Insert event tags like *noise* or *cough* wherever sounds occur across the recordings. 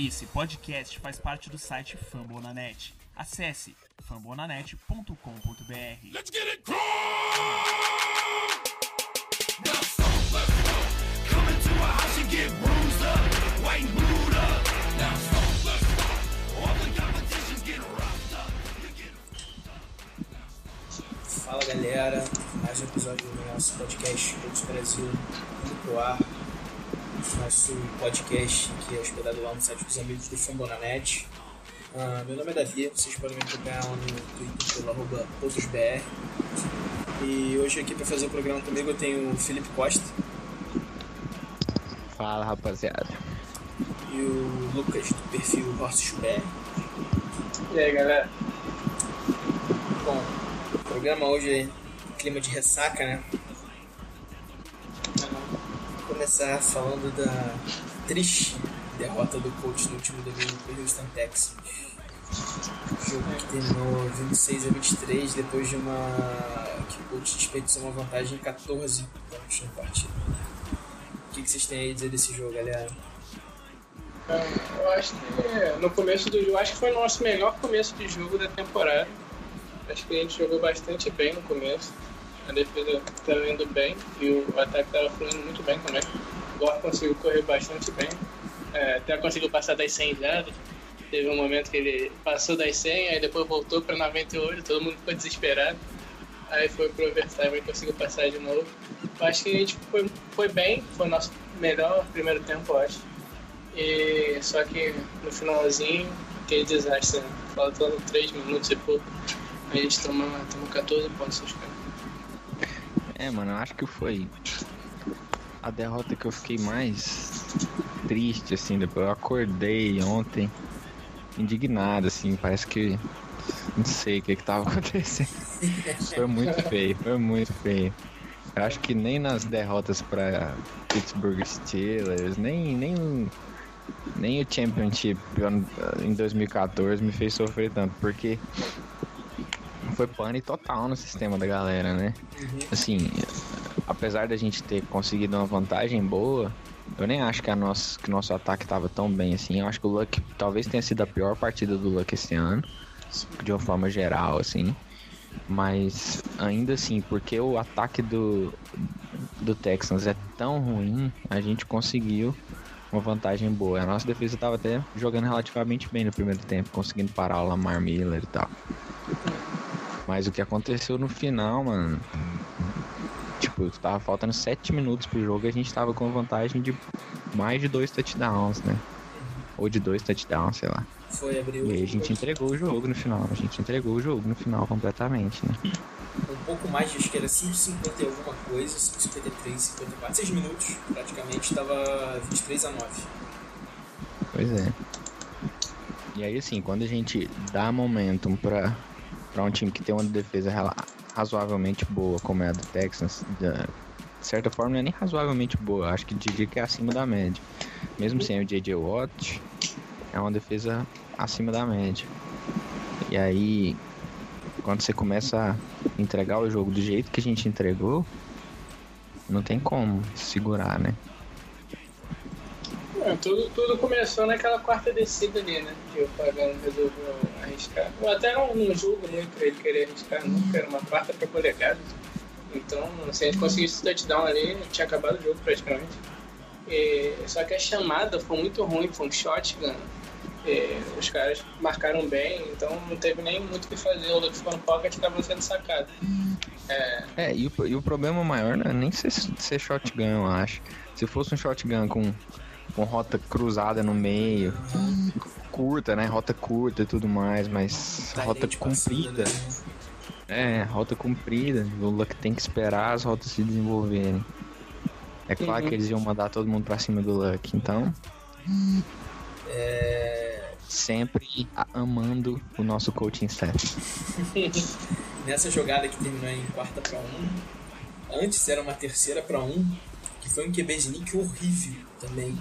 Esse podcast faz parte do site Fambonanet. Acesse fambonanet.com.br. Let's get it Fala galera, mais um episódio do nosso podcast Todos Brasil indo pro ar. Nosso podcast que é hospedado lá no site dos amigos do Fambonanet. Ah, meu nome é Davi, vocês podem me acompanhar lá no Twitter pelo arroba. E hoje aqui para fazer o programa comigo eu tenho o Felipe Costa Fala rapaziada. e o Lucas do perfil Horses BR. E aí, galera? Bom, o programa hoje é clima de ressaca, né? Começar falando da triste derrota do coach no último domingo pro Houston Texans. Jogo que terminou 26 a 23 depois de uma. que o coach desperdiçou uma vantagem em 14 pontos na partida. O que, que vocês têm aí a dizer desse jogo, galera? Eu acho que no começo do jogo, acho que foi o nosso melhor começo de jogo da temporada. Acho que a gente jogou bastante bem no começo. A defesa estava indo bem e o ataque estava fluindo muito bem também. O Gore conseguiu correr bastante bem. É, até conseguiu passar das 100 jardas. Teve um momento que ele passou das 100, aí depois voltou para 98, todo mundo ficou desesperado. Aí foi pro overtime e conseguiu passar de novo. Eu acho que a gente foi, foi bem, foi o nosso melhor primeiro tempo, eu acho. E só que no finalzinho, aquele desastre, né? faltando 3 minutos e pouco, a gente tomou, tomou 14 pontos caras. É, mano, eu acho que foi a derrota que eu fiquei mais triste, assim, depois eu acordei ontem, indignado, assim, parece que não sei o que que tava *laughs* acontecendo. Foi muito feio, foi muito feio. Eu acho que nem nas derrotas pra Pittsburgh Steelers, nem, nem, nem o Championship em 2014 me fez sofrer tanto, porque foi pane total no sistema da galera, né? Assim, apesar da gente ter conseguido uma vantagem boa, eu nem acho que, a nosso, que nosso ataque tava tão bem assim. Eu acho que o Luck talvez tenha sido a pior partida do Luck esse ano, de uma forma geral, assim. Mas ainda assim, porque o ataque do, do Texans é tão ruim, a gente conseguiu uma vantagem boa. A nossa defesa tava até jogando relativamente bem no primeiro tempo, conseguindo parar o Lamar Miller e tal. Mas o que aconteceu no final, mano. Tipo, tava faltando 7 minutos pro jogo e a gente tava com vantagem de mais de dois touchdowns, né? Ou de dois touchdowns, sei lá. Foi abrir E aí a gente entregou o jogo no final. A gente entregou o jogo no final completamente, né? um pouco mais de acho que era 5,50 e alguma coisa, 5,53, 54, 6 minutos praticamente, estava 23 a 9. Pois é. E aí, assim, quando a gente dá momentum pra, pra um time que tem uma defesa razoavelmente boa, como é a do Texans, de certa forma não é nem razoavelmente boa, acho que diria que é acima da média. Mesmo sem o J.J. Watt, é uma defesa acima da média. E aí, quando você começa a entregar o jogo do jeito que a gente entregou, não tem como segurar, né? É, tudo, tudo começou naquela quarta descida ali, né? Que o Pagano resolveu arriscar. Eu até não, não julgo muito ele querer arriscar, não, porque era uma quarta pra polegada. Então, se a gente conseguisse touchdown ali, tinha acabado o jogo praticamente. E, só que a chamada foi muito ruim, foi um shotgun. E os caras marcaram bem, então não teve nem muito o que fazer. O Luke ficou no pocket e estava sendo sacado. É, É, e o, e o problema maior não é nem ser, ser shotgun, eu acho. Se fosse um shotgun com, com rota cruzada no meio, curta, né? Rota curta e tudo mais, mas rota Tyrant passando, comprida. né? É, rota comprida. O Luck tem que esperar as rotas se desenvolverem. É claro Uhum. que eles iam mandar todo mundo pra cima do Luck, então. É, Sempre amando o nosso coaching staff. *laughs* nessa jogada que terminou em quarta para um, antes era uma terceira para um, que foi um QB sneak horrível também.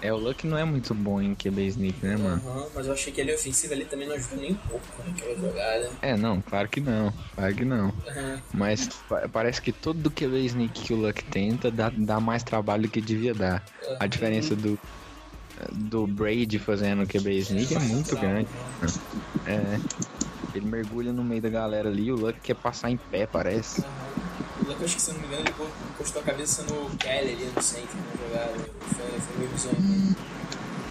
É, o Luck não é muito bom em QB sneak, né, mano? Aham, mas eu achei que a linha ofensiva ali também não ajudou nem um pouco naquela jogada. É, não, claro que não. Claro que não. Aham. Mas pa- parece que todo QB sneak que o Luck tenta dá, dá mais trabalho do que devia dar. A diferença do, do Brady fazendo QB sneak é muito grande. É. Ele mergulha no meio da galera ali, o Luck quer passar em pé, parece. O Luck, acho que se não me engano, ele encostou a cabeça no Kelly ali no centro na jogada. Foi, foi meio bizonho. né?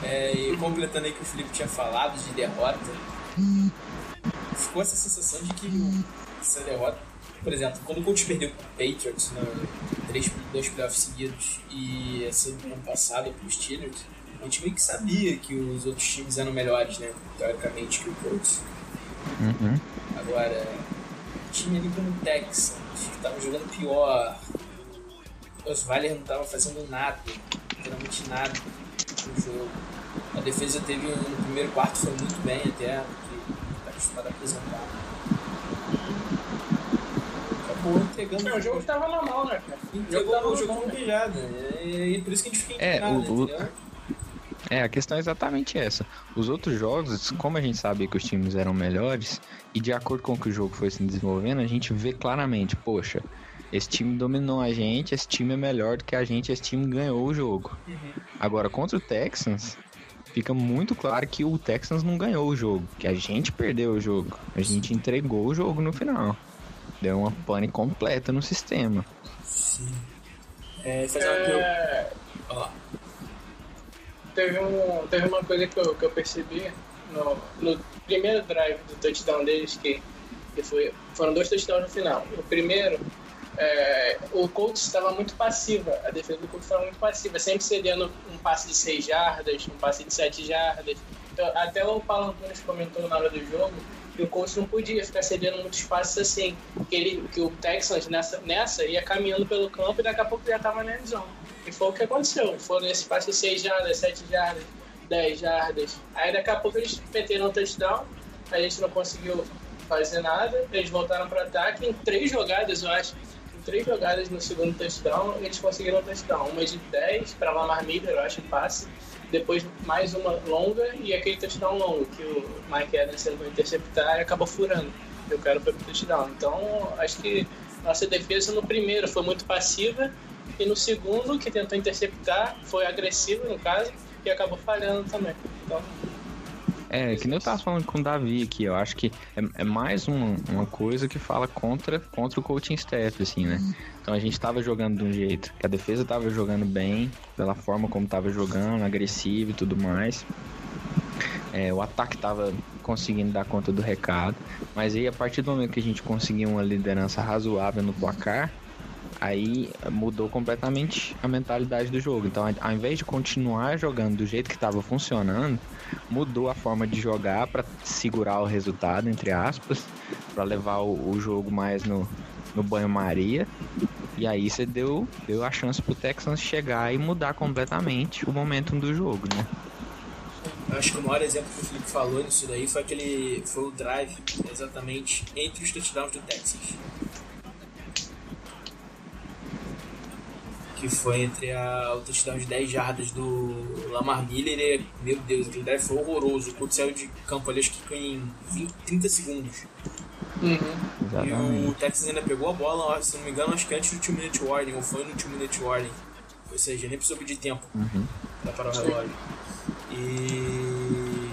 É, e completando aí o que o Felipe tinha falado de derrota, ficou essa sensação de que essa derrota, por exemplo, quando o Colts perdeu pro Patriots, né, três, dois playoffs seguidos, e essa do ano passado pros Steelers, a gente meio que sabia que os outros times eram melhores, né, teoricamente, que o Colts. Uhum. Agora, time ali como o Texans, que tava jogando pior, o Osweiler não tava fazendo nada, literalmente nada no jogo. A defesa teve um, no primeiro quarto foi muito bem até, porque tá acostumado a apresentar. Acabou entregando Não, o jogo tava normal, né, cara? O jogo entregou tava o jogo normal. com beijada. E, e por isso que a gente fica É, indignado, o- o-? É, a questão é exatamente essa. Os outros jogos, como a gente sabia que os times eram melhores, e de acordo com o que o jogo foi se desenvolvendo, a gente vê claramente, poxa, esse time dominou a gente, esse time é melhor do que a gente, esse time ganhou o jogo. Agora, contra o Texans, fica muito claro que o Texans não ganhou o jogo, que a gente perdeu o jogo. A gente entregou o jogo no final. Deu uma pane completa no sistema. Sim. É. É, Olha lá. Teve, um, teve uma coisa que eu, que eu percebi no, no primeiro drive do touchdown deles, que, que foi, foram dois touchdowns no final. O primeiro, é, o Colts estava muito passiva, a defesa do Colts estava muito passiva, sempre cedendo um passe de 6 jardas, um passe de 7 jardas. Então, até o Paulo Antunes comentou na hora do jogo que o Colts não podia ficar cedendo muitos passes assim, que, ele, que o Texans nessa, nessa ia caminhando pelo campo e daqui a pouco já estava na endzone. E foi o que aconteceu. Foram esse passe de 6 jardas, 7 jardas, 10 jardas. Aí daqui a pouco eles meteram um touchdown, a gente não conseguiu fazer nada, eles voltaram para ataque em três jogadas, eu acho. Em três jogadas no segundo touchdown, eles conseguiram um touchdown. Uma de 10 para Lamar Miller, eu acho, passe. Depois mais uma longa e aquele touchdown longo que o Mike Adams tentou interceptar e acabou furando. E o cara foi pro touchdown. Então, acho que nossa defesa no primeiro foi muito passiva e no segundo, que tentou interceptar, foi agressivo no caso e acabou falhando também. Então, É, que nem eu tava falando com o Davi aqui, eu acho que é, é mais um- uma coisa que fala contra, contra o coaching staff, assim, né? Então a gente tava jogando de um jeito, que a defesa tava jogando bem, pela forma como tava jogando, agressivo e tudo mais. É, o ataque tava conseguindo dar conta do recado, mas aí a partir do momento que a gente conseguiu uma liderança razoável no placar, aí mudou completamente a mentalidade do jogo. Então, ao invés de continuar jogando do jeito que estava funcionando, mudou a forma de jogar para segurar o resultado, entre aspas, para levar o, o jogo mais no, no banho-maria. E aí você deu, deu a chance pro Texans chegar e mudar completamente o momentum do jogo, né? Eu acho que o maior exemplo que o Felipe falou nisso daí foi aquele. foi o drive, exatamente, entre os touchdowns do Texas. Que foi entre a, o touchdown de 10 jardas do Lamar Miller e, meu Deus, aquele drive foi horroroso. O Colts saiu de campo ali, acho que em 20, 30 segundos. E o. Texas ainda pegou a bola, se não me engano, acho que antes do 2 minute warning, ou foi no 2 minute warning. Ou seja, nem precisou pedir tempo pra parar o relógio. E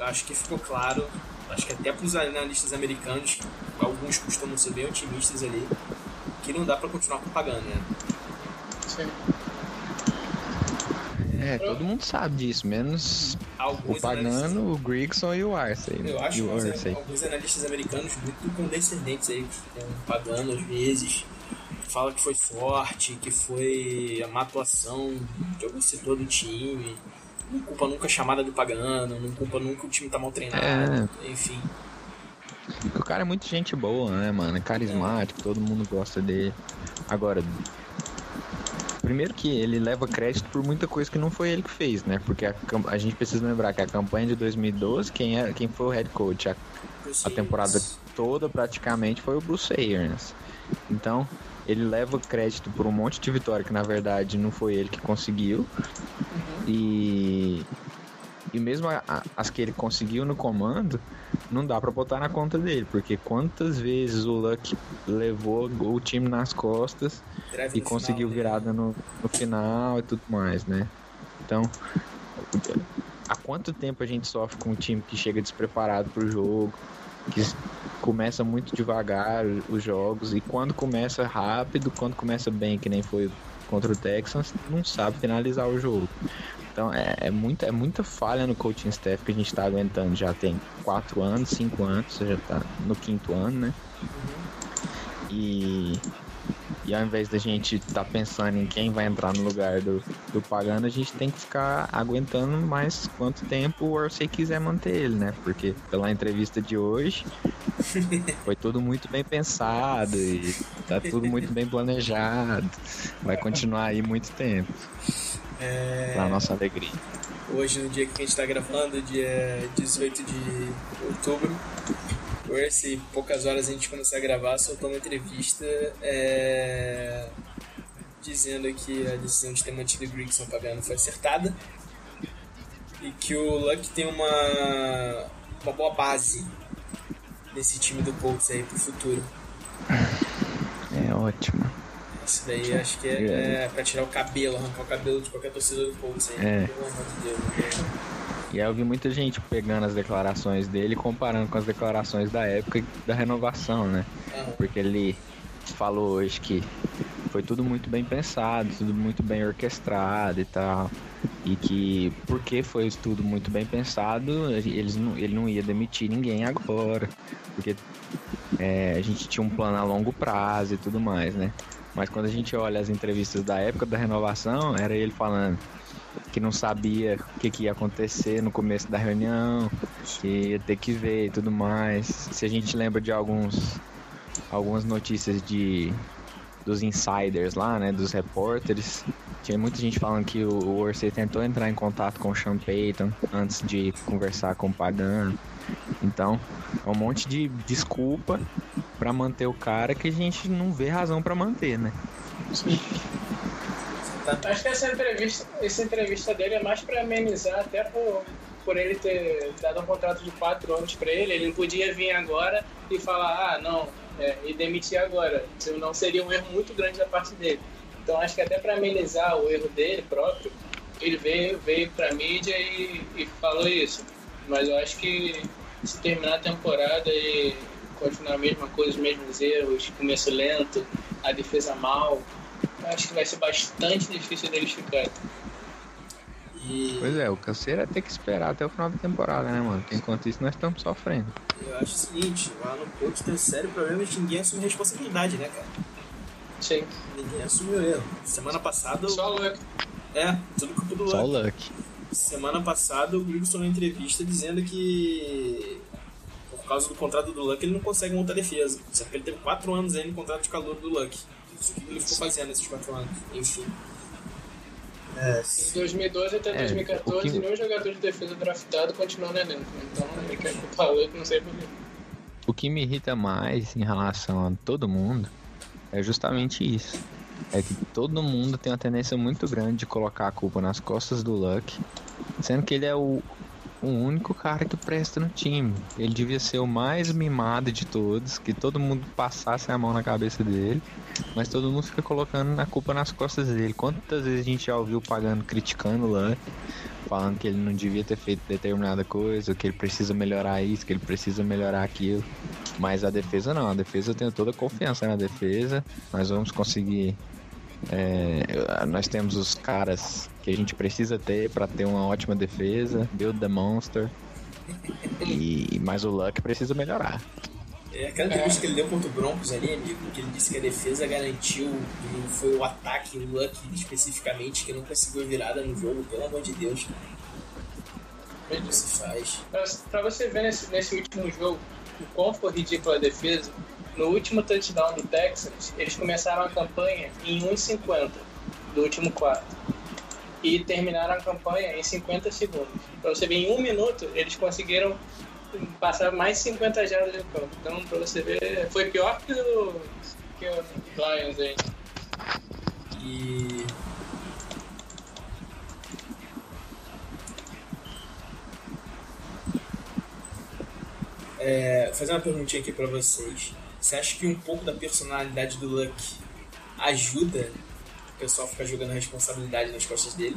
acho que ficou claro, acho que até pros analistas americanos, alguns costumam ser bem otimistas ali, que não dá pra continuar propaganda, né? Sim. É, todo mundo sabe disso, menos o Alguns Pagano, o Grigson e o Arcey. né? Eu acho e o alguns, analistas americanos muito condescendentes aí, que estão pagando às vezes. Fala que foi sorte, que foi a má atuação de algum setor do time. Não culpa nunca a chamada do Pagano, não culpa nunca o time tá mal treinado, enfim. O cara é muito gente boa, né, mano? É carismático, todo mundo gosta dele. Agora, primeiro que ele leva crédito por muita coisa que não foi ele que fez, né? Porque a, a gente precisa lembrar que a campanha de 2012, quem, era, quem foi o head coach a, a temporada toda praticamente foi o Bruce Arians. Então, ele leva crédito por um monte de vitória que na verdade não foi ele que conseguiu. E e mesmo a- a- as que ele conseguiu no comando, não dá pra botar na conta dele, porque quantas vezes o Luck levou o time nas costas Drive e conseguiu final, né? virada no, no final e tudo mais, né? Então, há quanto tempo a gente sofre com um time que chega despreparado pro jogo, que começa muito devagar os jogos e quando começa rápido, quando começa bem, que nem foi contra o Texans, não sabe finalizar o jogo. Então é, é muita, é muita falha no coaching staff que a gente tá aguentando. Já tem quatro anos, cinco anos, já tá no quinto ano, né? E, e ao invés da gente estar pensando em quem vai entrar no lugar do, do Pagano, a gente tem que ficar aguentando mais quanto tempo o Orsay quiser manter ele, né? Porque pela entrevista de hoje *laughs* foi tudo muito bem pensado e tá tudo muito bem planejado. Vai continuar aí muito tempo, É, pra nossa alegria. hoje, no dia que a gente está gravando, dia 18 de outubro, Ursi, poucas horas a gente começar a gravar, soltou uma entrevista é, dizendo que a decisão de ter mantido o Grigson pagando foi acertada e que o Luck tem uma, uma boa base nesse time do Colts aí pro futuro. É ótimo. Isso daí acho que é, é pra tirar o cabelo, arrancar o cabelo de qualquer torcedor do Colts aí. É. Pelo amor de Deus. né? E aí eu vi muita gente pegando as declarações dele e comparando com as declarações da época da renovação, né? Aham. Porque ele falou hoje que foi tudo muito bem pensado, tudo muito bem orquestrado e tal. E que porque foi tudo muito bem pensado, eles não, ele não ia demitir ninguém agora. Porque é, a gente tinha um plano a longo prazo e tudo mais, né? Mas quando a gente olha as entrevistas da época da renovação, era ele falando que não sabia o que, que ia acontecer no começo da reunião, que ia ter que ver e tudo mais. Se a gente lembra de alguns algumas notícias de dos insiders lá, né, dos repórteres, tinha muita gente falando que o, Orsay tentou entrar em contato com o Sean Payton antes de conversar com o Pagano. Então, é um monte de desculpa pra manter o cara que a gente não vê razão pra manter, né? Acho que essa entrevista, essa entrevista dele é mais pra amenizar, até por, por ele ter dado um contrato de quatro anos pra ele. Ele podia vir agora e falar, ah, não, é, e demitir agora. Senão seria um erro muito grande da parte dele. Então acho que até pra amenizar o erro dele próprio, ele veio, veio pra mídia e, e falou isso. Mas eu acho que se terminar a temporada e continuar a mesma coisa, os mesmos erros, começo lento, a defesa mal, acho que vai ser bastante difícil deles ficarem. E Pois é, o canseiro é ter que esperar até o final da temporada, né, mano? Porque enquanto isso nós estamos sofrendo. eu acho o seguinte, lá no Colts tem um sério problema de ninguém assume responsabilidade, né, cara? Sim. Ninguém assumiu erro. Semana passada. Só o Luck. É, tudo culpa do Só o Luck. Semana passada o Grigson na entrevista dizendo que por causa do contrato do Luck ele não consegue montar defesa. Só que ele teve 4 anos aí no contrato de calor do Luck. Isso que ele ficou fazendo esses 4 anos. Enfim. É, Em 2012 até É, 2014, o que- nenhum jogador de defesa draftado continuou no elenco. Então ele quer culpar o Luck, não sei porquê. O que me irrita mais em relação a todo mundo é justamente isso. É que todo mundo tem uma tendência muito grande de colocar a culpa nas costas do Luck, sendo que ele é o, o único cara que presta no time. Ele devia ser o mais mimado de todos, que todo mundo passasse a mão na cabeça dele, mas todo mundo fica colocando a culpa nas costas dele. Quantas vezes a gente já ouviu pagando, criticando o Luck, falando que ele não devia ter feito determinada coisa, que ele precisa melhorar isso, que ele precisa melhorar aquilo. Mas a defesa não, a defesa eu tenho toda a confiança na defesa. Nós vamos conseguir. é, nós temos os caras que a gente precisa ter para ter uma ótima defesa, build the monster. E, mas o Luck precisa melhorar. É aquela entrevista que ele deu contra o Broncos ali, amigo, que ele disse que a defesa garantiu e foi o ataque, o Luck especificamente, que não conseguiu virada no jogo, pelo amor de Deus. Como é que se faz? Pra, pra você ver nesse, nesse último jogo o quão foi ridícula a defesa, no último touchdown do Texans, eles começaram a campanha em 1,50 do último quarto. E terminaram a campanha em 50 segundos. Pra você ver, em um minuto, eles conseguiram passar mais 50 jardas de campo. Então, pra você ver, foi pior que o, que o Lions aí. E. É, fazer uma perguntinha aqui pra vocês. Você acha que um pouco da personalidade do Luck ajuda o pessoal a ficar jogando a responsabilidade nas costas dele?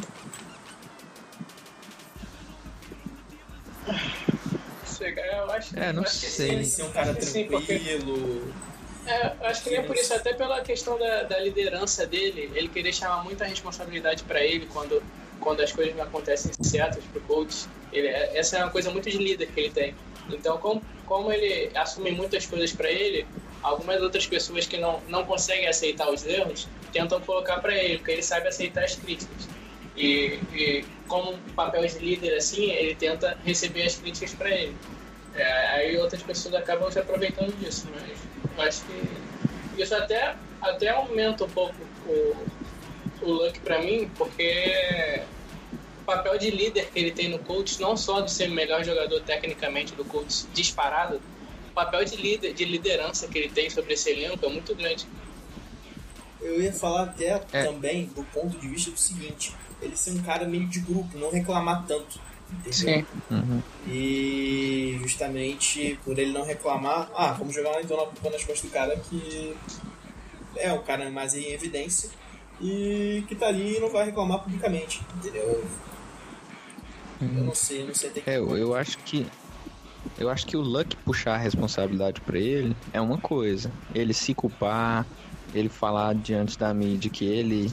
Chegar, eu acho, É, não eu acho que sei. sim. Ele ser um cara Sim, porque- tranquilo. É, eu acho que nem é por isso, até pela questão da, da liderança dele, ele querer chamar muita responsabilidade pra ele quando, quando as coisas não acontecem certas pro coach. Ele, é- essa é uma coisa muito de líder que ele tem. Então, como, como ele assume muitas coisas pra ele, algumas outras pessoas que não, não conseguem aceitar os erros tentam colocar pra ele, porque ele sabe aceitar as críticas. E, e como papel de líder assim, ele tenta receber as críticas pra ele. É, aí outras pessoas acabam se aproveitando disso, mas eu acho que isso até, até aumenta um pouco o, o Luck pra mim, porque o papel de líder que ele tem no coach, não só de ser o melhor jogador tecnicamente do coach disparado, o papel de líder, de liderança que ele tem sobre esse elenco é muito grande. Eu ia falar até É. também do ponto de vista do seguinte: ele ser um cara meio de grupo, não reclamar tanto. Entendeu? Uhum. E justamente por ele não reclamar, ah, vamos jogar lá então na culpa nas costas do cara que é o cara mais em evidência e que tá ali e não vai reclamar publicamente, entendeu? Eu não sei, eu não sei até que É, eu, acho que. Eu acho que o Luck puxar a responsabilidade pra ele é uma coisa. Ele se culpar, ele falar diante da mídia que ele,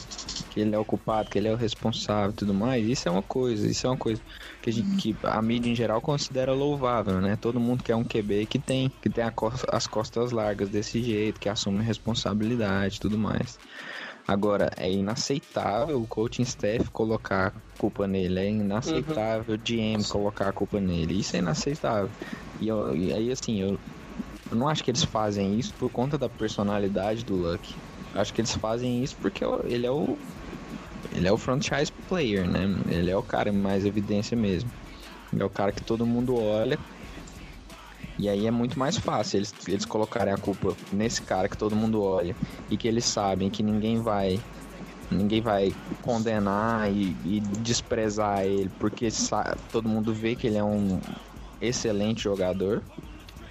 que ele é o culpado, que ele é o responsável e tudo mais, isso é uma coisa, isso é uma coisa que a, gente, que a mídia em geral considera louvável, né? Todo mundo quer um QB que tem, que tem as costas largas desse jeito, que assume responsabilidade e tudo mais. Agora, é inaceitável o coaching staff colocar culpa nele, é inaceitável o GM colocar a culpa nele, isso é inaceitável. E, eu- e aí, assim, eu, eu não acho que eles fazem isso por conta da personalidade do Luck. Acho que eles fazem isso porque o- ele é o ele é o franchise player, né? Ele é o cara mais evidência mesmo. Ele é o cara que todo mundo olha. E aí é muito mais fácil eles, eles colocarem a culpa nesse cara que todo mundo olha e que eles sabem que ninguém vai ninguém vai condenar e, e desprezar ele porque todo mundo vê que ele é um excelente jogador.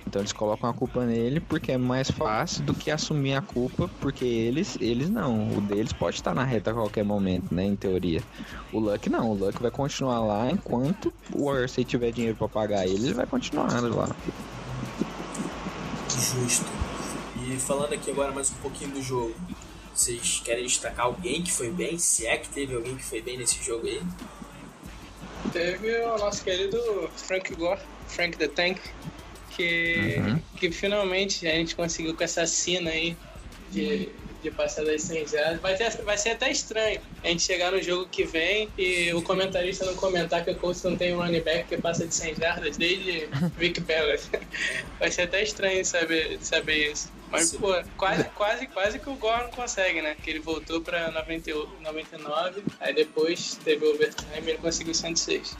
Então eles colocam a culpa nele porque é mais fácil do que assumir a culpa, porque eles, eles não. O deles pode estar na reta a qualquer momento, né? Em teoria. O Luck não, o Luck vai continuar lá enquanto o Orsay tiver dinheiro pra pagar ele, ele vai continuar lá. Justo. E falando aqui agora mais um pouquinho do jogo, vocês querem destacar alguém que foi bem? Se é que teve alguém que foi bem nesse jogo aí? Teve o nosso querido Frank Gore, Frank the Tank, que, Uhum. que finalmente a gente conseguiu com essa cena aí de, de passar das 100 jardas. Vai, vai ser até estranho a gente chegar no jogo que vem e o comentarista não comentar que o Colts não tem um running back que passa de 100 jardas desde Vic Bellas. *laughs* Vai ser até estranho saber, saber isso. Mas, Sim. pô, quase, quase, quase que o Gore não consegue, né? Que ele voltou pra 98, 99, aí depois teve o overtime e ele conseguiu 106.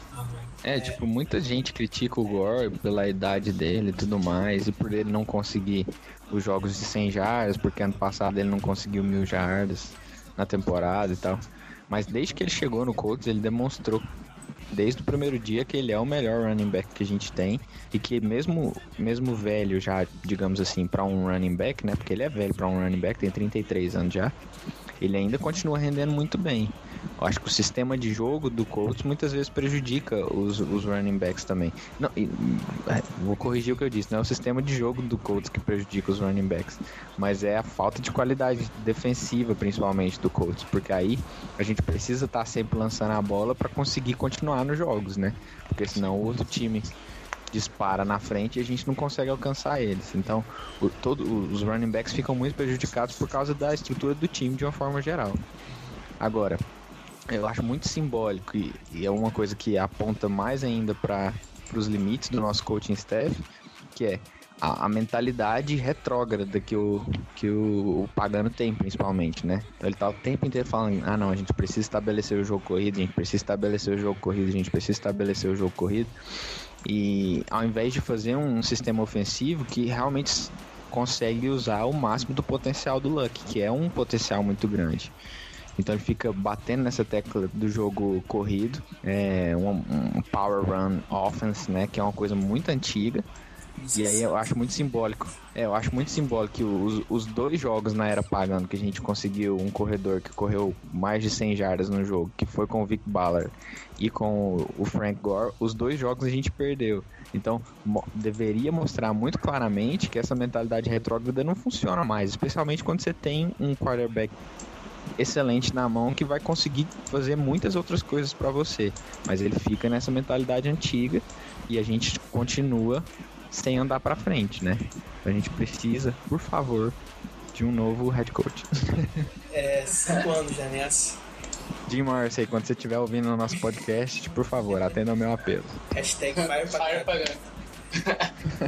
É, tipo, muita gente critica o Gore pela idade dele e tudo mais, e por ele não conseguir os jogos de 100 jardas, porque ano passado ele não conseguiu mil jardas na temporada e tal. Mas desde que ele chegou no Colts, ele demonstrou desde o primeiro dia que ele é o melhor running back que a gente tem e que mesmo mesmo velho já, digamos assim, para um running back, né? Porque ele é velho para um running back, tem 33 anos já. Ele ainda continua rendendo muito bem. Eu acho que o sistema de jogo do Colts muitas vezes prejudica os, os running backs também. Não, e- é, vou corrigir o que eu disse, não é o sistema de jogo do Colts que prejudica os running backs, mas é a falta de qualidade defensiva, principalmente do Colts, porque aí a gente precisa estar sempre lançando a bola para conseguir continuar nos jogos, né? Porque senão o outro time dispara na frente e a gente não consegue alcançar eles. Então, o- todo, os running backs ficam muito prejudicados por causa da estrutura do time de uma forma geral. Agora, eu acho muito simbólico e, e é uma coisa que aponta mais ainda para os limites do nosso coaching staff, que é a, a mentalidade retrógrada que o, que o, o Pagano tem, principalmente, né? Ele tá o tempo inteiro falando, ah não, a gente precisa estabelecer o jogo corrido, a gente precisa estabelecer o jogo corrido, a gente precisa estabelecer o jogo corrido. E ao invés de fazer um sistema ofensivo que realmente consegue usar o máximo do potencial do Luck, que é um potencial muito grande. Então ele fica batendo nessa tecla do jogo corrido, é um, um power run offense, né, que é uma coisa muito antiga, E aí eu acho muito simbólico. É, eu acho muito simbólico que os, os dois jogos na era pagando que a gente conseguiu um corredor que correu mais de 100 jardas no jogo, que foi com o Vic Ballard e com o Frank Gore, os dois jogos a gente perdeu. Então, mo- deveria mostrar muito claramente que essa mentalidade retrógrada não funciona mais, especialmente quando você tem um quarterback excelente na mão que vai conseguir fazer muitas outras coisas pra você, mas ele fica nessa mentalidade antiga e a gente continua sem andar pra frente, né? A gente precisa, por favor, de um novo head coach. *laughs* É, cinco anos já nessa. Jim Morrissey, quando você estiver ouvindo o nosso podcast, por favor, atenda ao meu apelo. Hashtag Fire Fire pagando.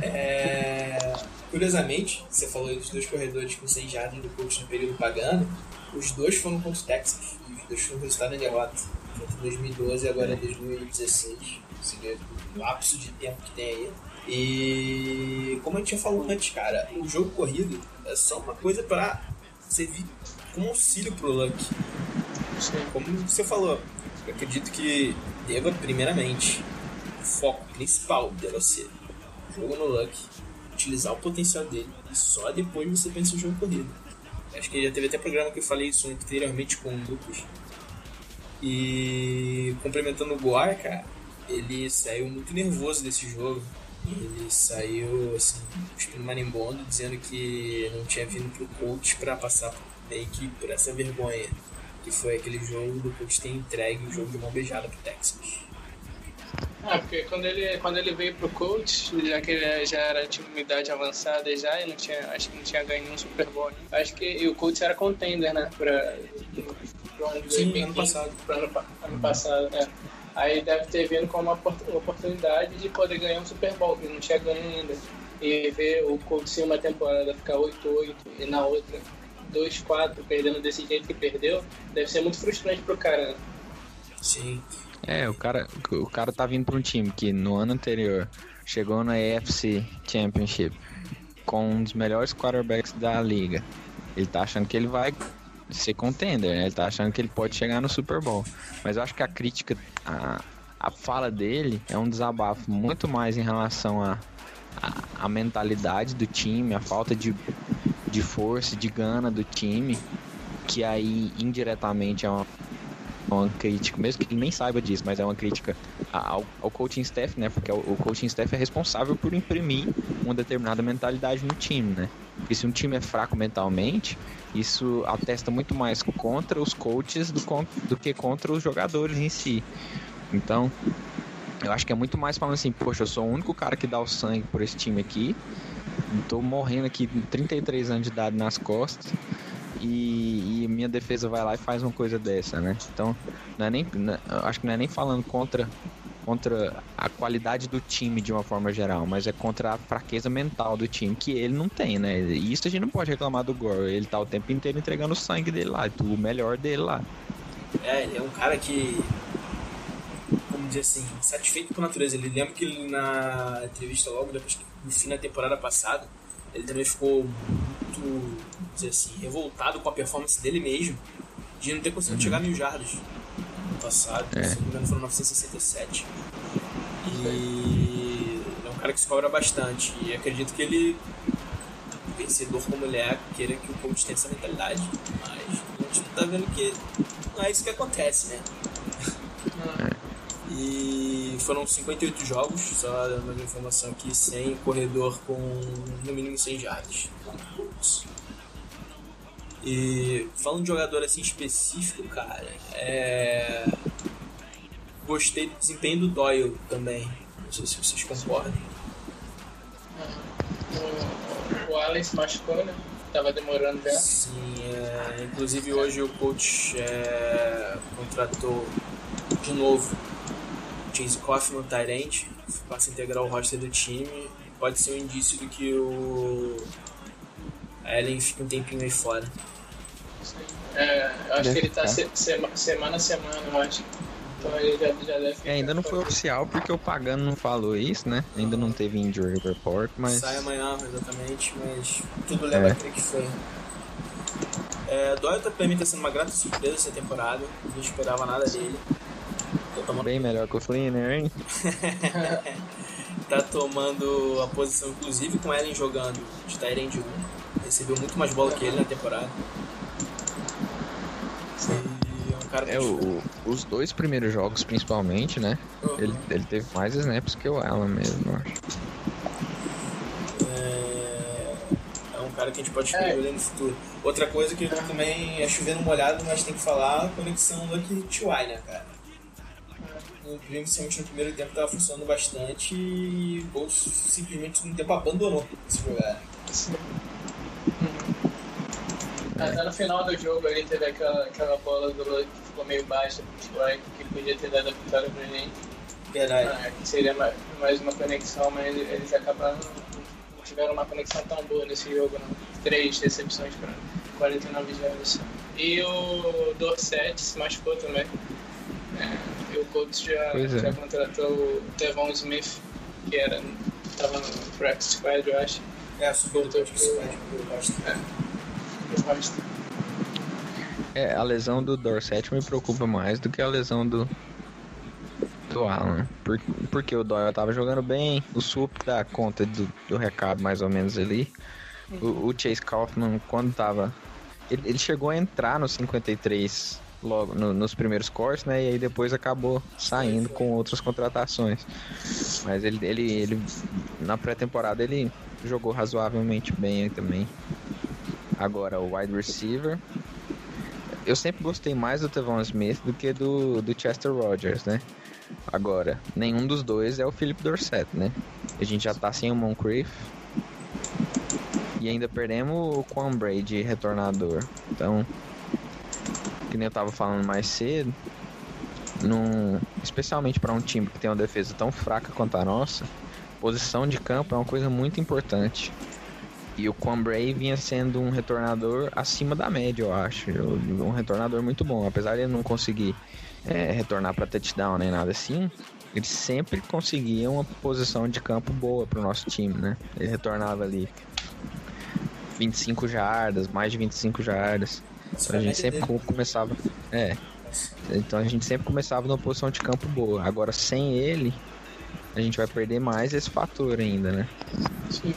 É, Curiosamente, você falou dos dois corredores com 100 jardas do coach no período pagando. Os dois foram contra o Texas. E os dois foram resultado da derrota. Entre 2012 e agora 2016. Ou seja, o lapso de tempo que tem aí. E como a gente já falou antes, cara, o jogo corrido é só uma coisa pra servir como auxílio pro Luck. Como você falou, eu acredito que deva, primeiramente, o foco principal deva ser jogo no Luck, utilizar o potencial dele e só depois você pensa no jogo corrido. Acho que já teve até programa que eu falei isso anteriormente com o Lucas. E complementando o Goar, cara, ele saiu muito nervoso desse jogo. Ele saiu assim, cuspindo marimbondo, dizendo que não tinha vindo pro coach pra passar meio que por essa vergonha. Que foi aquele jogo do coach ter entregue o jogo de mão beijada pro Texas. Ah, porque quando ele, quando ele veio pro coach, já que ele já era de uma idade avançada já, e não tinha, acho que não tinha ganho nenhum Super Bowl. né? Acho que e o coach era contender, né? Pra, pro ano de Sim, 2015, ano passado. Pro ano, ano passado, né? Aí deve ter vindo com uma opor- oportunidade de poder ganhar um Super Bowl, que não tinha ganho ainda. E ver o coach em uma temporada ficar 8-8 e na outra 2-4, perdendo desse jeito que perdeu, deve ser muito frustrante pro cara. né? Sim. É, o cara, o cara tá vindo pra um time que no ano anterior chegou na AFC Championship com um dos melhores quarterbacks da liga. Ele tá achando que ele vai ser contender, né? Ele tá achando que ele pode chegar no Super Bowl. Mas eu acho que a crítica, a, a fala dele é um desabafo muito mais em relação a, a, a mentalidade do time, a falta de, de força, de gana do time, que aí indiretamente é uma uma crítica, mesmo que ele nem saiba disso, mas é uma crítica ao, ao coaching staff, né? Porque o, o coaching staff é responsável por imprimir uma determinada mentalidade no time, né? Porque se um time é fraco mentalmente, isso atesta muito mais contra os coaches do, do que contra os jogadores em si. Então, eu acho que é muito mais falando assim, poxa, eu sou o único cara que dá o sangue por esse time aqui, tô morrendo aqui com 33 anos de idade nas costas, e, e minha defesa vai lá e faz uma coisa dessa, né? Então, não é nem, não- acho que não é nem falando contra, contra a qualidade do time de uma forma geral, mas é contra a fraqueza mental do time, que ele não tem, né? E isso a gente não pode reclamar do Gore, ele tá o tempo inteiro entregando o sangue dele lá, o melhor dele lá. É, ele é um cara que, como dizer assim, satisfeito com a natureza. Ele lembra que ele, na entrevista logo depois no fim da temporada passada, ele também ficou muito, dizer assim, revoltado com a performance dele mesmo, de não ter conseguido chegar a mil jardas no passado, É. se não me engano foram 967. E é um cara que se cobra bastante. E acredito que ele, vencedor como ele é, queira que o coach tenha essa mentalidade. Mas a gente tá vendo que não é isso que acontece, né? E foram 58 jogos, só dando uma informação aqui, sem corredor com no mínimo 100 jardas. E falando de jogador assim específico, cara, é... gostei do desempenho do Doyle também. Não sei se vocês concordam. O, o Allen se machucou, né? Tava demorando já. Sim, é, inclusive hoje o coach é, contratou de novo Chase Coffman, Tyrant, passa a integrar o roster do time. Pode ser um indício de que o Allen fica um tempinho aí fora. É, eu acho Deve que ele tá ficar. se- sema- semana a semana, eu acho. Então ele já, já deve E ainda não foi oficial porque o Pagano não falou isso, né? Ainda não teve injury report, mas Sai amanhã, exatamente, mas tudo leva É. a crer que foi. É, Doyle tá, pra mim tá sendo uma grata surpresa essa temporada. Não esperava nada dele. Tô tomando bem melhor que o Flinner, hein? *laughs* tá tomando a posição, inclusive com Ellen jogando de Tyrande 1. Recebeu muito mais bola que ele na temporada. E é um cara É, o, os dois primeiros jogos, principalmente, né? Uhum. Ele, ele teve mais snaps que o Alan mesmo, eu acho. É, é um cara que a gente pode escolher É. no futuro. Outra coisa que eu também é chovendo molhado, mas tem que falar a conexão do aqui T.Y., né, cara? Principalmente no primeiro tempo tava funcionando bastante e o Colts simplesmente no tempo abandonou esse jogar. Até no final do jogo ali teve aquela, aquela bola do Luck que ficou meio baixa pro T.Y., que podia ter dado a vitória pra gente. Verdade. Ah, que seria mais, mais uma conexão, mas eles acabaram não tiveram uma conexão tão boa nesse jogo, não. Três recepções para 49 jardas. E o Dorset se machucou também. É, e o Colts já, é. já contratou o Devon Smith, que era, tava no practice squad, eu acho. É, subiu pro Boston. Eu gosto. É, a lesão do Dorset me preocupa mais do que a lesão do, do Alan. Por, porque o Doyle tava jogando bem, o Sup dá conta do, do recado mais ou menos ali. O, o Chase Kaufman, quando tava. Ele, ele chegou a entrar no 53 logo no- nos primeiros cortes, né? E aí depois acabou saindo com outras contratações. Mas ele, ele, ele na pré-temporada ele jogou razoavelmente bem aí também. Agora o wide receiver. Eu sempre gostei mais do Tevon Smith do que do, do Chester Rogers, né? Agora, nenhum dos dois é o Philip Dorsett, né? A gente já tá sem o Moncrief. E ainda perdemos o Quan Brady retornador. Então, que nem eu tava falando mais cedo, num, especialmente para um time que tem uma defesa tão fraca quanto a nossa, posição de campo é uma coisa muito importante. E o Quan Bray vinha sendo um retornador acima da média, eu acho. Um retornador muito bom. Apesar de ele não conseguir é, retornar para touchdown nem nada assim, ele sempre conseguia uma posição de campo boa pro nosso time, né? Ele retornava ali 25 jardas, mais de 25 jardas. Então a gente sempre co- começava. É. Então a gente sempre começava numa posição de campo boa. Agora sem ele, a gente vai perder mais esse fator ainda, né? Sim.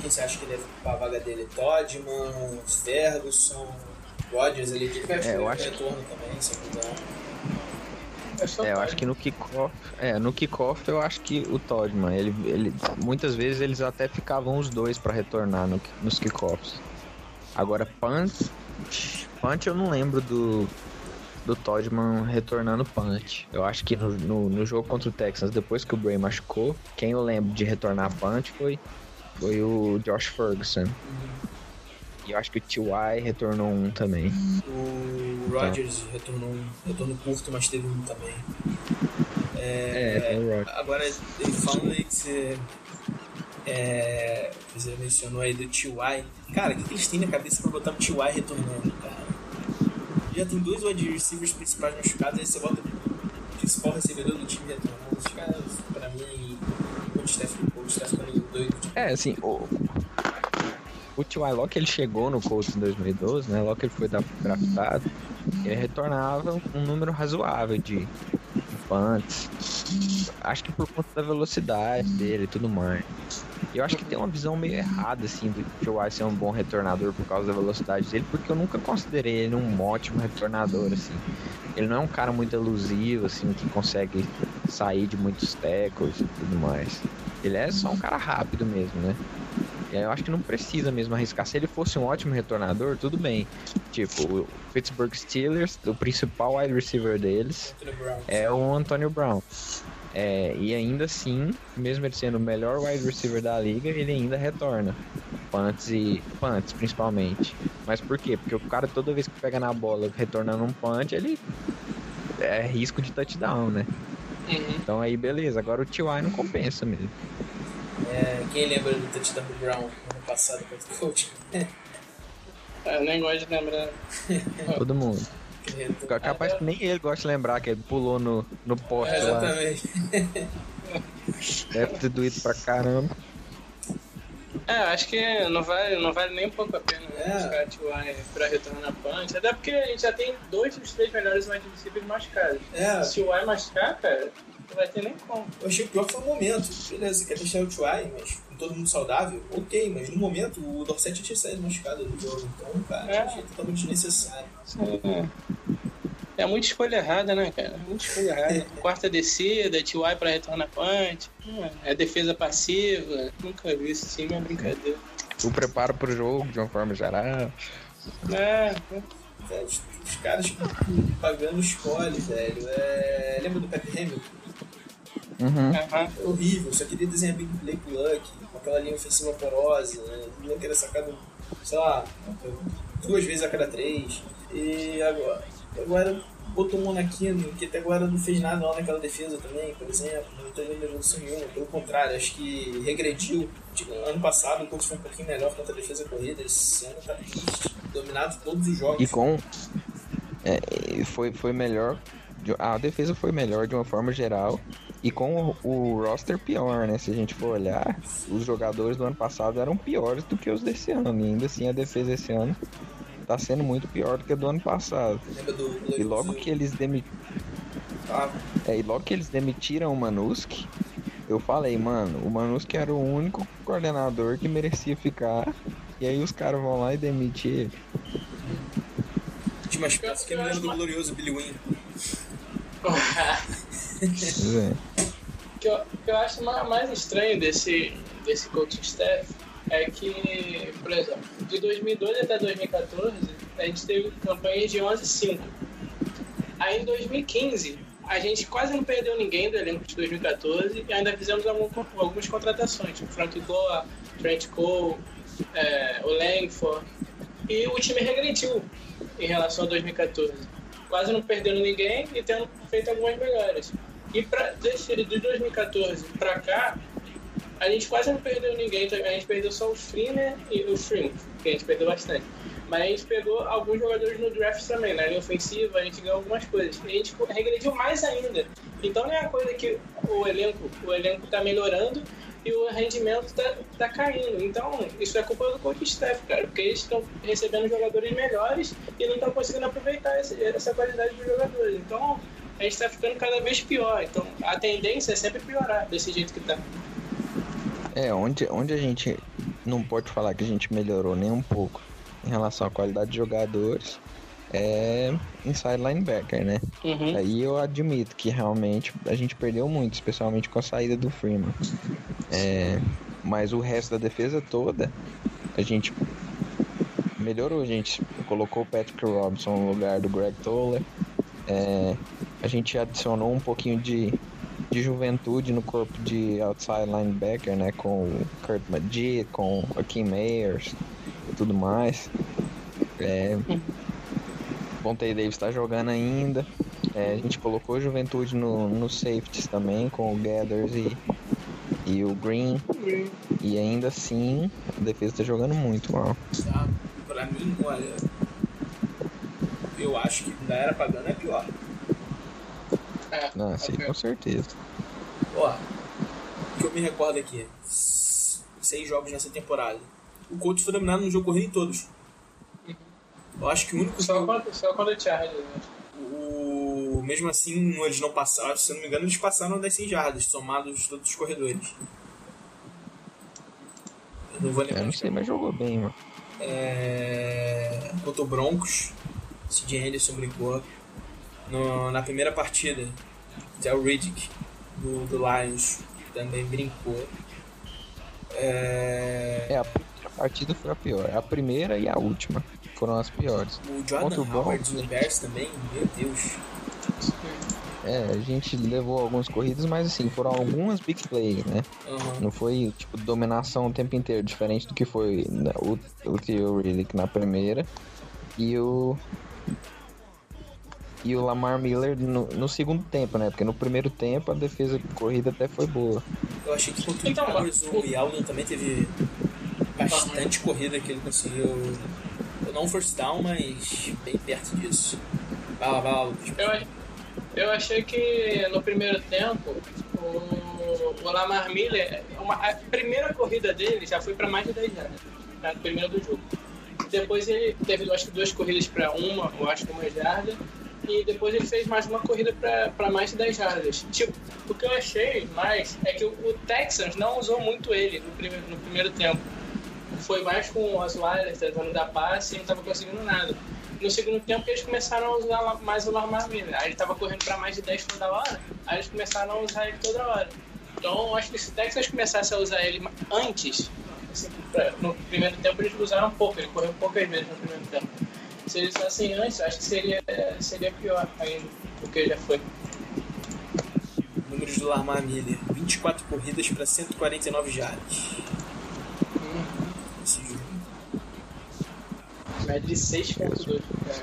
Quem você acha que deve ocupar a vaga dele? Todman, Ferguson, Rodgers ali, que vai É, eu acho- retorno também, se engano. É, É, eu acho que no kickoff, é, no kickoff eu acho que o Todman, ele, ele muitas vezes eles até ficavam os dois pra retornar no, nos kickoffs. Agora punt, punt eu não lembro do do Todman retornando punch. Eu acho que no, no, no jogo contra o Texans, depois que o Bray machucou, quem eu lembro de retornar punch foi foi o Josh Ferguson. E eu acho que o T.Y. retornou um também. O Rodgers retornou um retorno curto, mas teve um também. É, tem o Rock. Agora, ele falando aí que você, é, você mencionou aí do T.Y. Cara, o que, que eles têm na cabeça pra botar o T.Y. retornando, cara? Já tem dois wide receivers principais machucados, aí você bota o principal recebedor do time retornando. Os caras, pra mim, o o Steph ficando doido. É, assim, o, o T.Y. que ele chegou no Colts em 2012, né, que ele foi dra- draftado, ele retornava um número razoável de, punts. Acho que por conta da velocidade dele e tudo mais. Eu acho que tem uma visão meio errada, assim, do T.Y. ser um bom retornador por causa da velocidade dele, porque eu nunca considerei ele um ótimo retornador, assim. Ele não é um cara muito elusivo, assim, que consegue sair de muitos tackles e tudo mais. Ele é só um cara rápido mesmo, né? Aí eu acho que não precisa mesmo arriscar. Se ele fosse um ótimo retornador, tudo bem. Tipo, o Pittsburgh Steelers, o principal wide receiver deles é o Antonio Brown. É, e ainda assim, mesmo ele sendo o melhor wide receiver da liga, ele ainda retorna. Punts e punts, principalmente. Mas por quê? Porque o cara toda vez que pega na bola retornando um punt, ele é risco de touchdown, né? Uhum. Então aí beleza, agora o T.Y. não compensa mesmo. É, quem lembra do touchdown do Brown ano passado contra o coach? É, Eu nem gosto de lembrar. *laughs* Todo mundo. Retorno. Capaz que nem ele gosta de lembrar que ele pulou no, no poste É, lá. exatamente. Deve ter doído pra caramba. É, acho que não vale, não vale nem um pouco a pena né, É. buscar T.Y. pra retornar punch. Até porque a gente já tem dois dos três melhores wide receivers machucados. É, Se o T.Y. machucar, cara, não vai ter nem como. eu achei que o pior foi o momento. Beleza, você quer deixar o T.Y., mas com todo mundo saudável, ok, mas no momento o Dorset tinha saído machucado do jogo. Então, cara, É. achei totalmente desnecessário. É, é muita escolha errada, né, cara? Muita escolha errada. Quarta descida, T.Y. pra retornar punch. Hum, É defesa passiva. Nunca vi esse time, é brincadeira. O preparo pro jogo, de uma forma geral. É, Velho, os, os caras pagando escolhe, velho. É... Lembra do Pep Hamilton? Uhum. É horrível, só queria desenhar Big pro Luck, com aquela linha ofensiva porosa, né? O Luck era sacado, sei lá, duas vezes a cada três. E agora, agora botou um Monaquino, que até agora não fez nada lá naquela defesa também, por exemplo, não teve evolução nenhuma, pelo contrário, acho que regrediu. Tipo, ano passado o Colts foi um pouquinho melhor contra a defesa corrida, esse ano tá triste, dominado todos os jogos. E com. é, foi, foi melhor. A defesa foi melhor de uma forma geral. E com o, o roster pior, né? Se a gente for olhar, os jogadores do ano passado eram piores do que os desse ano. E ainda assim a defesa esse ano tá sendo muito pior do que a do ano passado. Lembra do E logo que eles demi... Ah, é, e logo que eles demitiram o Manusk, eu falei, mano, o Manusk era o único coordenador que merecia ficar. E aí os caras vão lá e demitem ele. tinha peças que lembram do glorioso Billy Wynn. *laughs* O que eu, que eu acho ma- mais estranho desse, desse coaching staff é que, por exemplo, de 2012 até 2014, a gente teve campanhas de 11-5. Aí em 2015, a gente quase não perdeu ninguém do elenco de 2014 e ainda fizemos algum- algumas contratações, tipo Frank Gore, Trent Cole, é, o Langford. E o time regrediu em relação a 2014. Quase não perdendo ninguém e tendo feito algumas melhores. E pra, desse, de 2014 pra cá, a gente quase não perdeu ninguém. A gente perdeu só o Freeman e o Shrimp, que a gente perdeu bastante. Mas a gente pegou alguns jogadores no draft também, na linha ofensiva, a gente ganhou algumas coisas. E a gente regrediu mais ainda. Então não é uma coisa que o elenco, o elenco tá melhorando e o rendimento tá, tá caindo. Então, isso é culpa do coach staff, cara, porque eles estão recebendo jogadores melhores e não estão conseguindo aproveitar esse- essa qualidade dos jogadores. Então, a gente tá ficando cada vez pior. Então, a tendência é sempre piorar desse jeito que tá. É, onde, onde a gente não pode falar que a gente melhorou nem um pouco em relação à qualidade de jogadores é inside linebacker, né? Uhum. Aí eu admito que realmente a gente perdeu muito, especialmente com a saída do Freeman. É, mas o resto da defesa toda, a gente melhorou, a gente colocou o Patrick Robinson no lugar do Greg Toller. É, a gente adicionou um pouquinho de, de juventude no corpo de outside linebacker, né? Com o Kurt Magid, com o Akeem Mayers e tudo mais. É, Vontae Davis está jogando ainda. É, a gente colocou juventude no, no safeties também, com o Gathers e, e o Green. E ainda assim, a defesa tá jogando muito mal. Tá? Pra mim, olha. Eu acho que ainda era pagando é pior. É, *laughs* Não, sim, com certeza. Ó, o que eu me recordo aqui: seis jogos nessa temporada. O Colts foi dominado no jogo corrido em todos. Eu acho que o único Só jogo- quando, só quando o Chargers. né? o mesmo assim eles não passaram, se eu não me engano, eles passaram das 100 jardas, somados todos os corredores. Eu não vou lembrar. Eu não sei, mas jogou bem, mano. é, contra o Broncos. CJ Henderson brincou. No- na primeira partida, até o Riddick do, do Lions também brincou. É, É, a primeira partida foi a pior. A primeira e a última foram as piores. o contra Jordan o Howard do Bears também, meu Deus. É, a gente levou algumas corridas, mas assim, foram algumas big plays, né? Aham. Não foi, tipo, dominação o tempo inteiro, diferente do que foi na- o, o Theo Riddick na primeira. E o. E o Lamar Miller no, no segundo tempo, né? Porque no primeiro tempo a defesa de corrida até foi boa. Eu achei que contra o Então, Jaguars mas- o também teve bastante corrida que ele conseguiu. Não first down, mas bem perto disso. Vai lá, vai lá. Eu, eu achei que no primeiro tempo o o, o Lamar Miller, uma- a primeira corrida dele já foi para mais de 10 jardas, tá? a primeira do jogo. Depois ele teve, acho que duas corridas para uma, eu acho que uma jarda, e depois ele fez mais uma corrida para mais de 10 jardas. Tipo, o que eu achei mais é que o, o Texans não usou muito ele no primeiro, no primeiro tempo. Foi mais com os Osweiler tentando dar passe e não estava conseguindo nada. No segundo tempo eles começaram a usar mais o Lamar Miller. Aí ele estava correndo para mais de 10 toda hora, aí eles começaram a usar ele toda hora. Então eu acho que se o Texas começasse a usar ele antes, assim, pra- no primeiro tempo eles usaram pouco, ele correu poucas vezes no primeiro tempo. Se eles usassem antes, acho que seria, seria pior ainda do que já foi. Números do Lamar Miller: 24 corridas para 149 jardas. Esse jogo. Média de 6.2. É.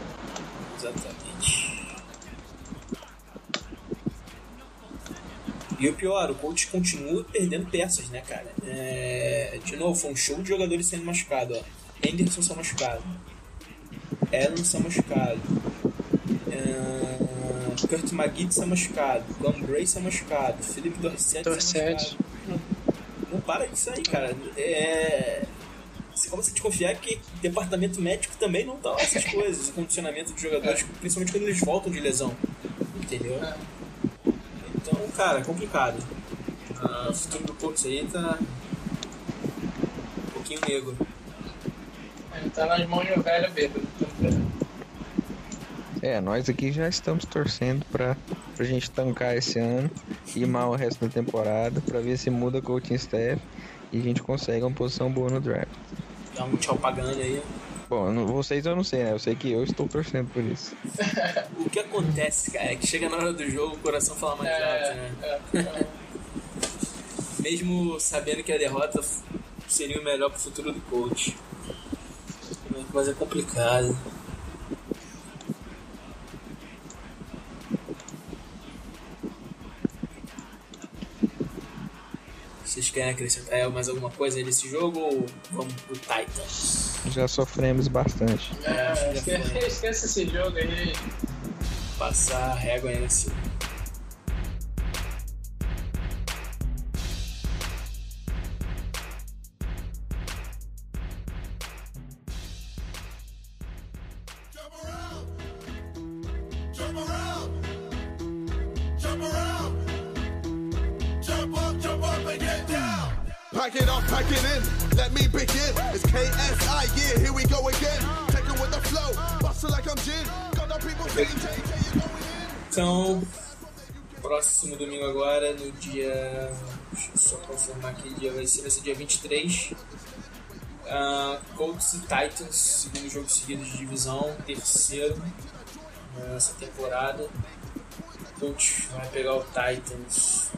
Exatamente. E o pior, o coach continua perdendo peças, né, cara? É, De novo, foi um show de jogadores sendo machucados, ó. Henderson sendo machucado. Allen sendo machucado. É, Kurt Magid sendo machucado. Glenn Bray sendo machucado. Felipe Dorset Dorsett. machucado. Não para disso aí, cara. É... Você começa a desconfiar que o departamento médico também não tá lá essas coisas, o condicionamento dos jogadores, principalmente quando eles voltam de lesão. Entendeu? É. Então, cara, é complicado. Ah, o futuro do Colts aí tá. um pouquinho negro. Ele tá nas mãos de um velho bêbado. É, nós aqui já estamos torcendo pra, pra gente tancar esse ano, ir mal o resto da temporada, pra ver se muda o coaching staff e a gente consegue uma posição boa no draft. Dá um tchau pagando aí. Bom, não- vocês eu não sei, né? Eu sei que eu estou torcendo por isso. *laughs* O que acontece, cara, é que chega na hora do jogo, o coração fala mais alto, né? É, é. Mesmo sabendo que a derrota seria o melhor pro futuro do coach. Mas é complicado. Querem acrescentar mais alguma coisa aí desse jogo ou vamos pro Titans? Já sofremos bastante. É, É, esquece, esquece esse jogo aí. Passar a régua aí nesse. 23. Uh, Colts e Titans, segundo jogo seguido de divisão, terceiro nessa temporada. Colts vai pegar o Titans.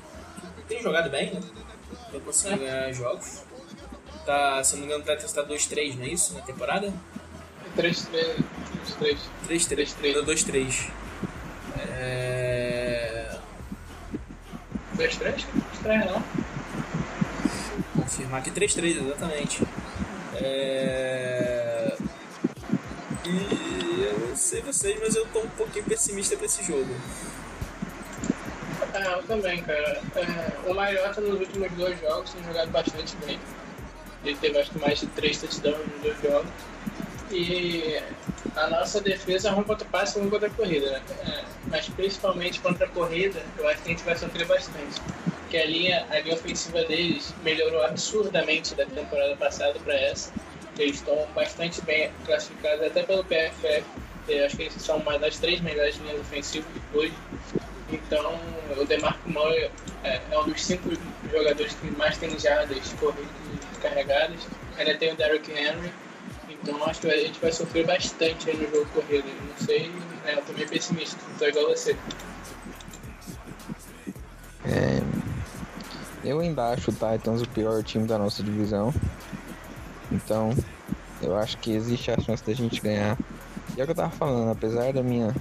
Tem jogado bem, né? Tem conseguido ganhar jogos. Tá, se eu não me engano, o Titans tá 2-3, não é isso? Na temporada? 3, 3, 3. 3-3. 3-3. 2-3. É... 2, 3? Estranho não. Confirmar aqui 3-3, exatamente. É... E eu não sei vocês, mas eu tô um pouquinho pessimista pra esse jogo. É, eu também, cara. É, o Mariota nos últimos dois jogos tem jogado bastante bem. Ele teve acho que mais de três touchdowns nos dois jogos. E a nossa defesa é ruim contra passe e ruim contra a corrida, né? É, mas principalmente contra a corrida, eu acho que a gente vai sofrer bastante. Porque a linha, a linha ofensiva deles melhorou absurdamente da temporada passada para essa. Eles estão bastante bem classificados até pelo PFF. Eu acho que eles são uma das três melhores linhas ofensivas hoje. Então, o DeMarco Murray é, é um dos cinco jogadores que mais tem jardas corridas carregadas. Ainda tem o Derrick Henry. Então, acho que a gente vai sofrer bastante no jogo corrido. Não sei, né, eu tô meio pessimista. Tô igual você. É, eu ainda acho o Titans o pior time da nossa divisão. Então, eu acho que existe a chance da gente ganhar. E é o que eu tava falando, apesar da minha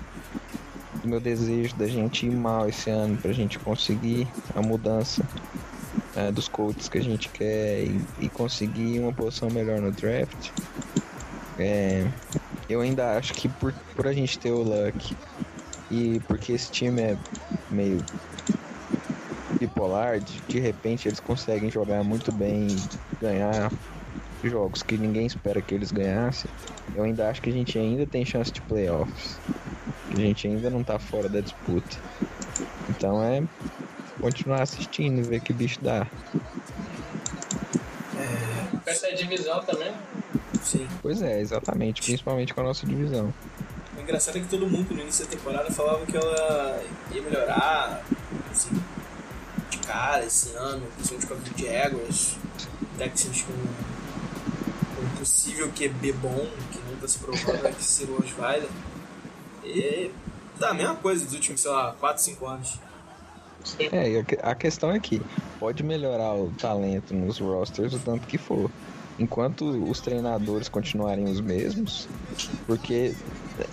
do meu desejo da gente ir mal esse ano pra gente conseguir a mudança é, dos coaches que a gente quer e, e conseguir uma posição melhor no draft. é, eu ainda acho que por, por a gente ter o luck e porque esse time é meio bipolar, de, de repente eles conseguem jogar muito bem, ganhar jogos que ninguém espera que eles ganhassem, eu ainda acho que a gente ainda tem chance de playoffs. A gente ainda não tá fora da disputa. Então é continuar assistindo e ver que bicho dá. Com essa divisão também. Sim. Pois é, exatamente, principalmente com a nossa divisão. O engraçado é que todo mundo no início da temporada falava que ela ia melhorar, assim, cara esse ano, principalmente com a Jaguars, Texans com um possível QB bom, que não tá se provando, é que ser o Osweiler. E tá a mesma coisa dos últimos, sei lá, 4, 5 anos. É, a questão é que pode melhorar o talento nos rosters o tanto que for. Enquanto os treinadores continuarem os mesmos, porque é,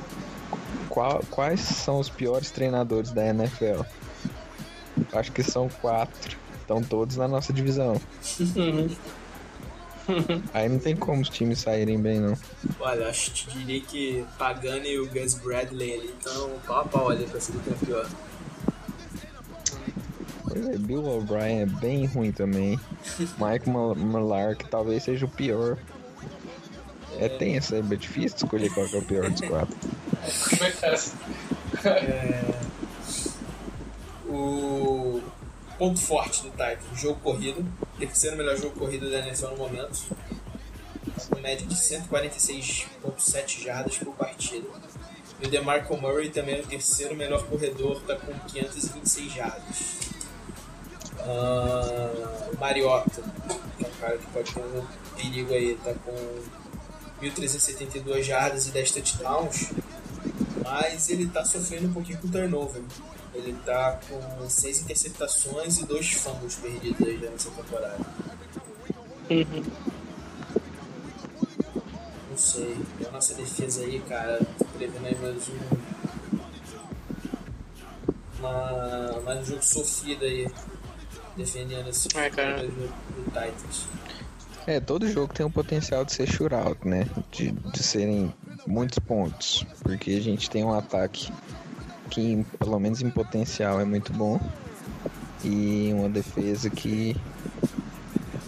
qual- quais são os piores treinadores da NFL? Acho que são quatro. Estão todos na nossa divisão. *laughs* Aí não tem como os times saírem bem, não. Olha, acho que te diria que Pagani e o Gus Bradley ali estão pau a pau ali pra é pior. Pois é, Bill O'Brien é bem ruim também. *laughs* Mike Malark talvez seja o pior. É tenso, é difícil escolher qual que é o pior dos quatro. Como é que tá? O ponto forte do Titan, jogo corrido, terceiro melhor jogo corrido da NFL no momento, com média de 146.7 jardas por partida. E o DeMarco Murray também é o terceiro melhor corredor, tá com 526 jardas. O Mariota, que é um cara que pode ter um perigo aí, tá com 1.372 jardas e 10 touchdowns, mas ele tá sofrendo um pouquinho com turnover. Ele tá com 6 interceptações e 2 fumbles perdidos aí nessa temporada. Não sei. A nossa defesa aí, cara, tô prevendo aí mais um. Uma, mais um jogo sofrido aí. Defendendo esse Ai, cara. do, do Titans. É, todo jogo tem o potencial de ser shootout, né? De, de serem muitos pontos. Porque a gente tem um ataque que, pelo menos em potencial, é muito bom. E uma defesa que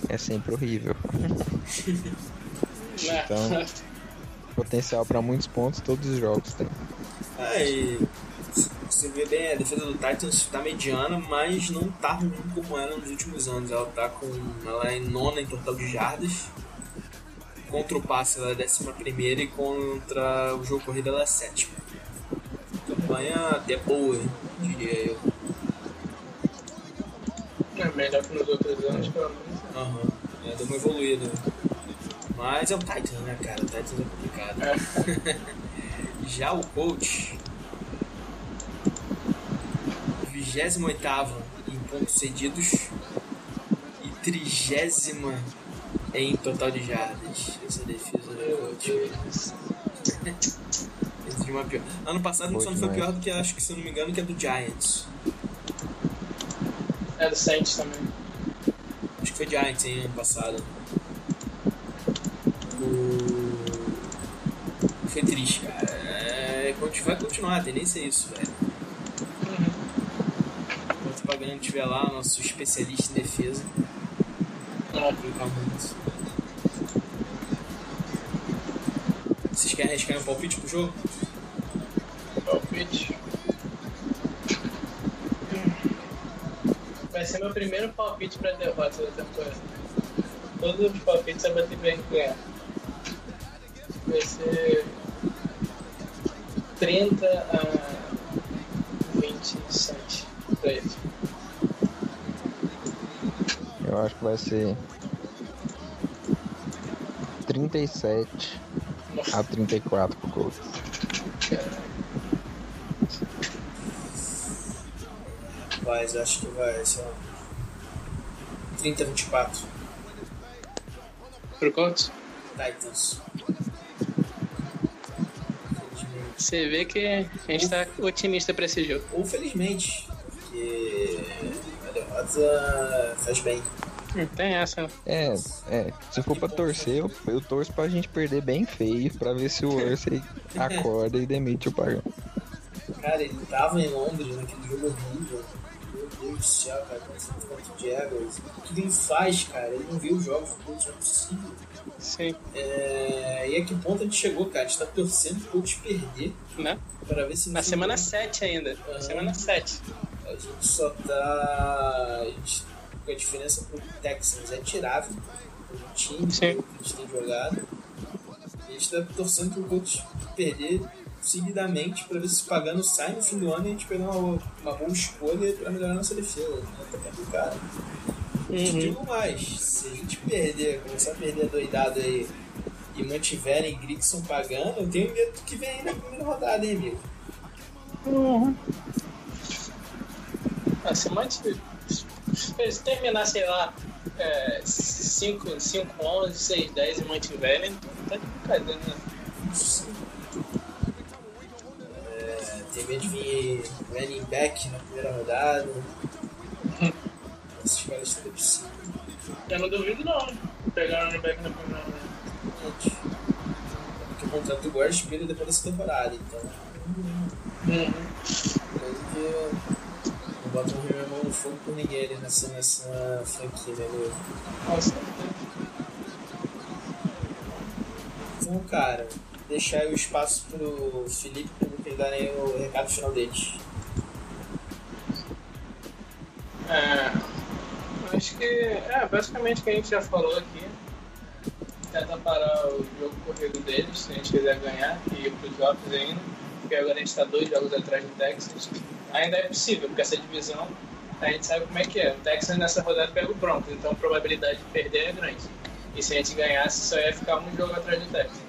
é sempre horrível. *laughs* Então, potencial para muitos pontos, todos os jogos têm. Ah, e você vê bem, a defesa do Titans tá mediana, mas não tá ruim como era nos últimos anos. Ela tá com. Ela é nona em total de jardas. Contra o passe ela é décima primeira e contra o jogo corrido ela é sétima. Campanha até boa, diria eu. É melhor que nos outros anos, pelo menos. Aham, é, deu uma evoluída. Mas é o Titans, né, cara? O Titans é complicado. *laughs* Já o coach, 28 em pontos cedidos e 30 em total de jardas. Essa defesa do coach. *laughs* Uma pior. Ano passado Foi só não foi pior do que acho que, se eu não me engano, que é do Giants. É do Saints também. Acho que foi Giants, hein, ano passado. O... Foi triste, cara. É, vai continuar, a tendência é isso, velho. Enquanto o Pagano estiver lá, nosso especialista em defesa, Ah, brincar muito. Vocês querem arriscar um palpite pro jogo? Palpite. Vai ser meu primeiro palpite pra derrota da temporada. Todos os palpites é bater bem ganhar. Vai ser 30 a 27 pra eles. Eu acho que vai ser 37 a 34 pro Colts. Mas acho que vai, sei lá. 30 a 24. Pro Colts? Titans. Você vê que a gente tá otimista pra esse jogo. Ou felizmente, porque a derrota faz bem. Não tem essa. É, é. Se for pra torcer, eu, eu torço pra gente perder bem feio pra ver se o Ursay *laughs* acorda e demite o pagão. Cara, ele tava em Londres naquele jogo horrível. Deus do céu, cara, quanto, de Jaguars. O que ele faz, cara? Ele não viu os jogos do Colts, não é possível. Sim, É, e a que ponto a gente chegou, cara? A gente tá torcendo pro Colts perder né? pra ver se Na semana ano 7 ainda. Na Aham. semana 7. A gente só tá. A, gente, a diferença pro Texans é tirável do time, Sim. que a gente tem jogado. E a gente tá torcendo pro Colts perder seguidamente pra ver se pagando sai no fim do ano e a gente pegar uma, uma boa escolha pra melhorar nossa defesa. Né? Tá complicado. E te digo mais, se a gente perder, começar a perder a doidada aí e mantiverem Grixon pagando, eu tenho medo do que vem aí na primeira rodada, hein, amigo? Ah, se mantiver. Se terminar, sei lá, é, 5, 5, 11, 6, 10 e mantiverem, tá de brincadeira, né? É, tem medo de vir running back na primeira rodada. Esses caras tudo é possível. Eu não duvido não. Pegar o running back na primeira rodada. Gente, Porque o contrato do Guard expira depois dessa temporada, então. Uhum. Coisa que. Não bota o meu mão no fogo por ninguém nessa, nessa franquia, né, meu? Nossa, Então, cara, deixar o espaço pro Felipe darem o recado final deles. É, acho que é basicamente o que a gente já falou aqui. Tenta parar o jogo corrido deles, se a gente quiser ganhar, e ir pros jogos ainda. Porque agora a gente está dois jogos atrás do Texas. Ainda é possível, porque essa divisão a gente sabe como é que é. O Texas nessa rodada pega o Broncos, então a probabilidade de perder é grande. E se a gente ganhasse, só ia ficar um jogo atrás do Texas.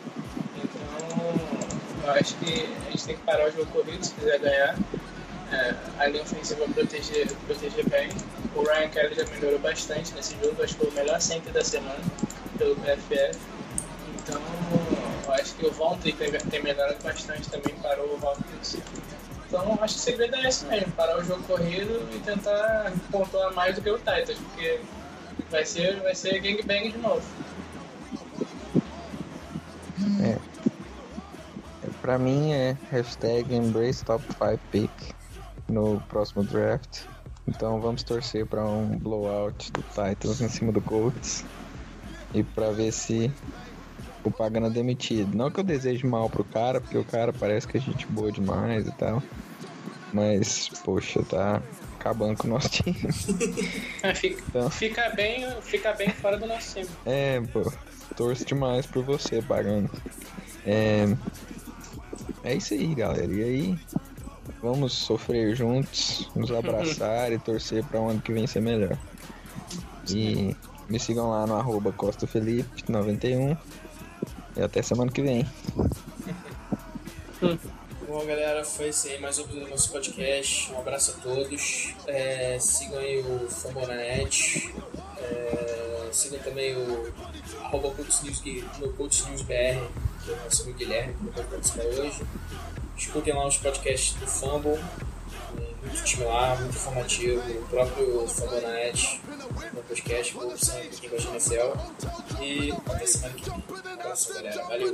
Eu acho que a gente tem que parar o jogo corrido se quiser ganhar. É, a linha ofensiva proteger, proteger bem. O Ryan Kelly já melhorou bastante nesse jogo, acho que foi o melhor center da semana pelo PFF. Então, eu acho que o Vontae tem, tem melhorado bastante também, parou o Hopkins. Então, acho que o segredo é esse mesmo, parar o jogo corrido e tentar pontuar mais do que o Titans, porque vai ser, vai ser gangbang de novo. Pra mim é hashtag Embrace Top 5 Pick no próximo draft. Então vamos torcer pra um blowout do Titans em cima do Colts. E pra ver se o Pagano é demitido. Não que eu deseje mal pro cara, porque o cara parece que é gente boa demais e tal. Mas, poxa, tá acabando com o nosso time. *laughs* É, Fica, Então. fica, bem, fica bem fora do nosso time. É, pô, torço demais por você, Pagano. É, é isso aí, galera. E aí, vamos sofrer juntos, nos abraçar e torcer pra um ano que vem ser melhor. E me sigam lá no arroba Costa Felipe 91 e até semana que vem. Bom, galera, foi esse aí mais um do nosso podcast. Um abraço a todos. É, sigam aí o Fambonanet. É, sigam também o arroba Coach no que é o Guilherme, que pode participar hoje. Escutem lá os podcasts do Fumble. Muito lá, muito informativo. O próprio Fambonanet no podcast, conversando um pouquinho a GNFL. E até semana que vem. Um abraço, galera. Valeu.